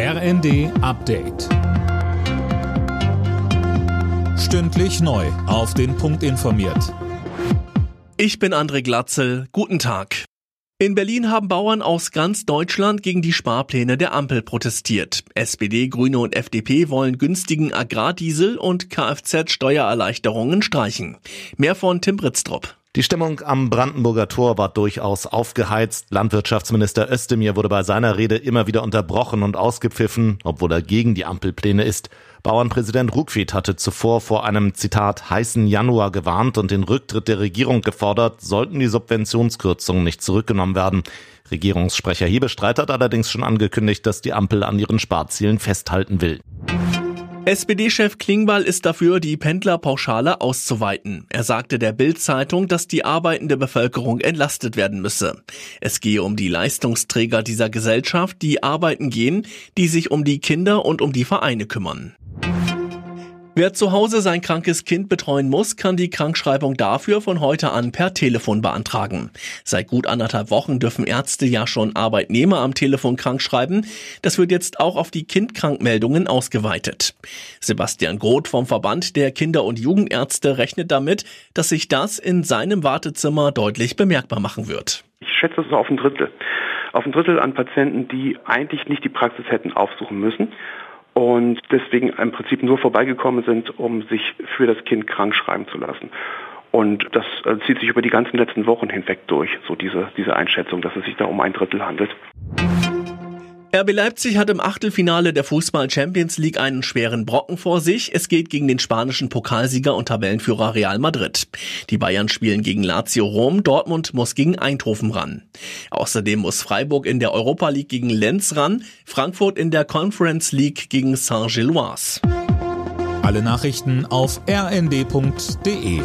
RND Update. Stündlich neu. Auf den Punkt informiert. Ich bin André Glatzel. Guten Tag. In Berlin haben Bauern aus ganz Deutschland gegen die Sparpläne der Ampel protestiert. SPD, Grüne und FDP wollen günstigen Agrardiesel und Kfz-Steuererleichterungen streichen. Mehr von Tim Britztrup. Die Stimmung am Brandenburger Tor war durchaus aufgeheizt. Landwirtschaftsminister Özdemir wurde bei seiner Rede immer wieder unterbrochen und ausgepfiffen, obwohl er gegen die Ampelpläne ist. Bauernpräsident Ruckwied hatte zuvor vor einem Zitat heißen Januar gewarnt und den Rücktritt der Regierung gefordert, sollten die Subventionskürzungen nicht zurückgenommen werden. Regierungssprecher Hebestreit hat allerdings schon angekündigt, dass die Ampel an ihren Sparzielen festhalten will. SPD-Chef Klingbeil ist dafür, die Pendlerpauschale auszuweiten. Er sagte der Bild-Zeitung, dass die arbeitende Bevölkerung entlastet werden müsse. Es gehe um die Leistungsträger dieser Gesellschaft, die arbeiten gehen, die sich um die Kinder und um die Vereine kümmern. Wer zu Hause sein krankes Kind betreuen muss, kann die Krankschreibung dafür von heute an per Telefon beantragen. Seit gut anderthalb Wochen dürfen Ärzte ja schon Arbeitnehmer am Telefon krankschreiben. Das wird jetzt auch auf die Kindkrankmeldungen ausgeweitet. Sebastian Groth vom Verband der Kinder- und Jugendärzte rechnet damit, dass sich das in seinem Wartezimmer deutlich bemerkbar machen wird. Ich schätze es auf ein Drittel. Auf ein Drittel an Patienten, die eigentlich nicht die Praxis hätten aufsuchen müssen und deswegen im Prinzip nur vorbeigekommen sind, um sich für das Kind krank schreiben zu lassen. Und das äh, zieht sich über die ganzen letzten Wochen hinweg durch, so diese, diese Einschätzung, dass es sich da um ein Drittel handelt. RB Leipzig hat im Achtelfinale der Fußball Champions League einen schweren Brocken vor sich. Es geht gegen den spanischen Pokalsieger und Tabellenführer Real Madrid. Die Bayern spielen gegen Lazio Rom, Dortmund muss gegen Eindhoven ran. Außerdem muss Freiburg in der Europa League gegen Lenz ran, Frankfurt in der Conference League gegen Saint-Gilloise. Alle Nachrichten auf rnd.de